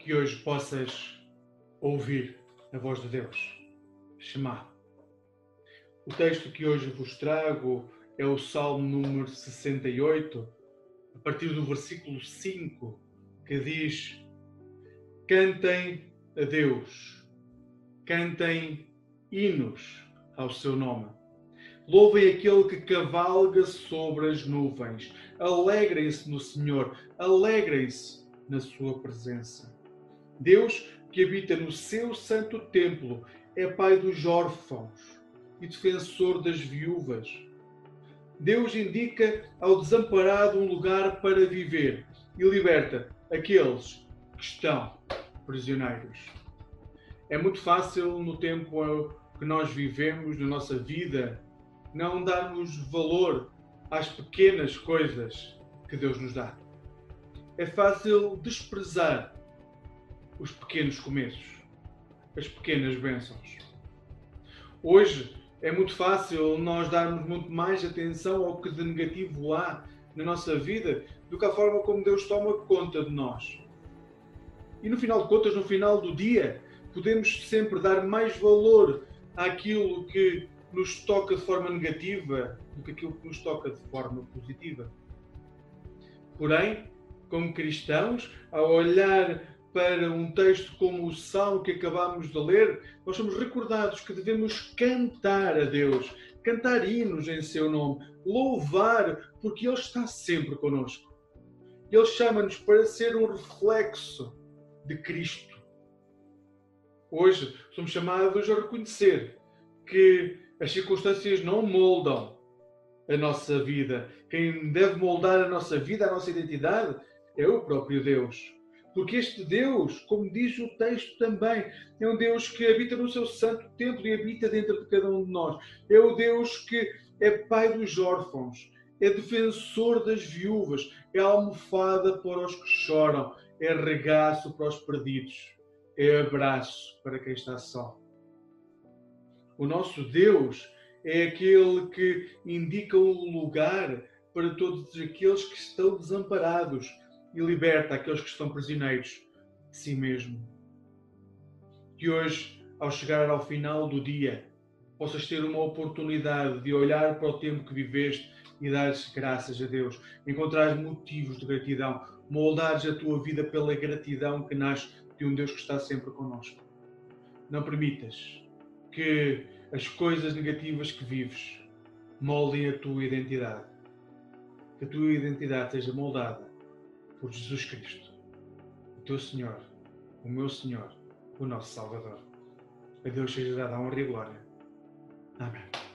que hoje possas ouvir a voz de Deus. Shema. O texto que hoje vos trago é o Salmo número 68, a partir do versículo 5, que diz: Cantem a Deus, cantem hinos ao seu nome. Louvem aquele que cavalga sobre as nuvens. Alegrem-se no Senhor, alegrem-se na sua presença. Deus que habita no seu santo templo é pai dos órfãos e defensor das viúvas. Deus indica ao desamparado um lugar para viver e liberta aqueles que estão prisioneiros. É muito fácil no tempo que nós vivemos, na nossa vida, não darmos valor às pequenas coisas que Deus nos dá. É fácil desprezar os pequenos começos, as pequenas bênçãos. Hoje é muito fácil nós darmos muito mais atenção ao que de negativo há na nossa vida do que a forma como Deus toma conta de nós. E no final de contas, no final do dia, podemos sempre dar mais valor àquilo que nos toca de forma negativa do que aquilo que nos toca de forma positiva. Porém, como cristãos, ao olhar para um texto como o Salmo que acabamos de ler, nós somos recordados que devemos cantar a Deus, cantar hinos em seu nome, louvar, porque Ele está sempre conosco. Ele chama-nos para ser um reflexo de Cristo. Hoje somos chamados a reconhecer que as circunstâncias não moldam a nossa vida. Quem deve moldar a nossa vida, a nossa identidade, é o próprio Deus. Porque este Deus, como diz o texto também, é um Deus que habita no seu santo templo e habita dentro de cada um de nós. É o Deus que é pai dos órfãos, é defensor das viúvas, é almofada para os que choram, é regaço para os perdidos, é abraço para quem está só. O nosso Deus é aquele que indica um lugar para todos aqueles que estão desamparados e liberta aqueles que estão prisioneiros de si mesmo. Que hoje, ao chegar ao final do dia, possas ter uma oportunidade de olhar para o tempo que viveste e dares graças a Deus, encontrar motivos de gratidão, moldares a tua vida pela gratidão que nasce de um Deus que está sempre connosco. Não permitas que as coisas negativas que vives moldem a tua identidade. Que a tua identidade seja moldada por Jesus Cristo, o teu Senhor, o meu Senhor, o nosso Salvador. A Deus seja dada a honra e glória. Amém.